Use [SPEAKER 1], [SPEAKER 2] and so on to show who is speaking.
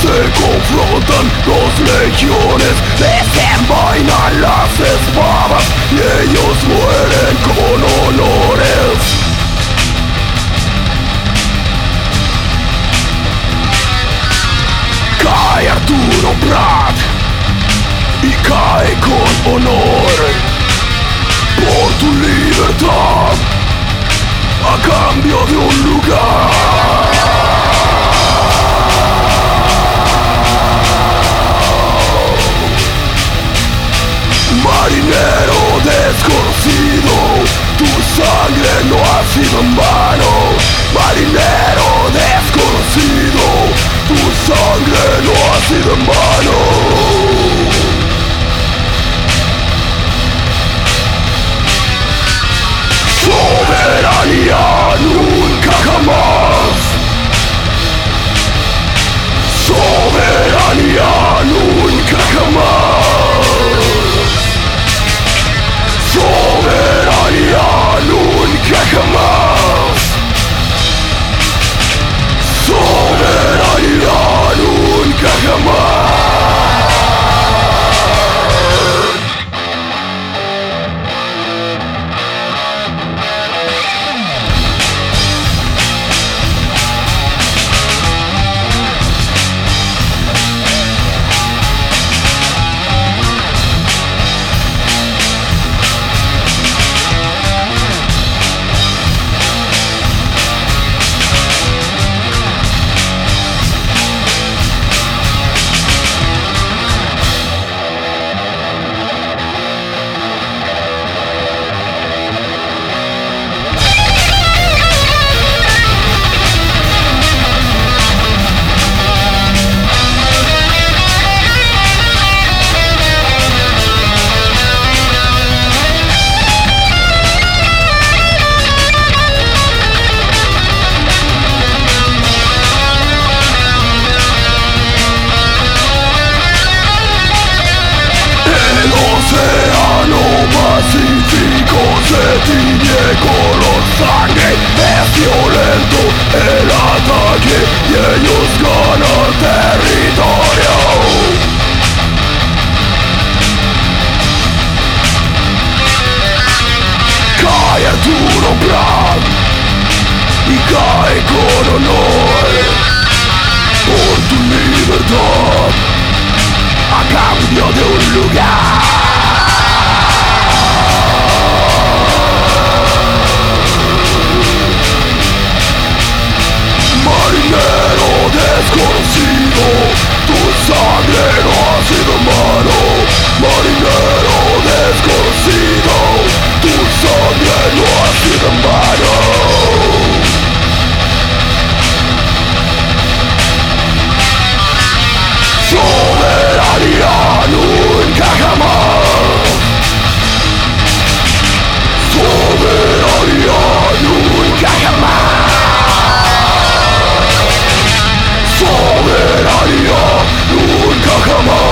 [SPEAKER 1] se confrontan dos legiones Desenvainan las espadas y ellos mueren con honores Cae Arturo Prat y cae con honor por tu libertad a cambio de un lugar. season by el ataque y ellos territorio Cae Arturo Prat y cae con honor Por tu libertad a cambio de un lugar Italia, nun cacamar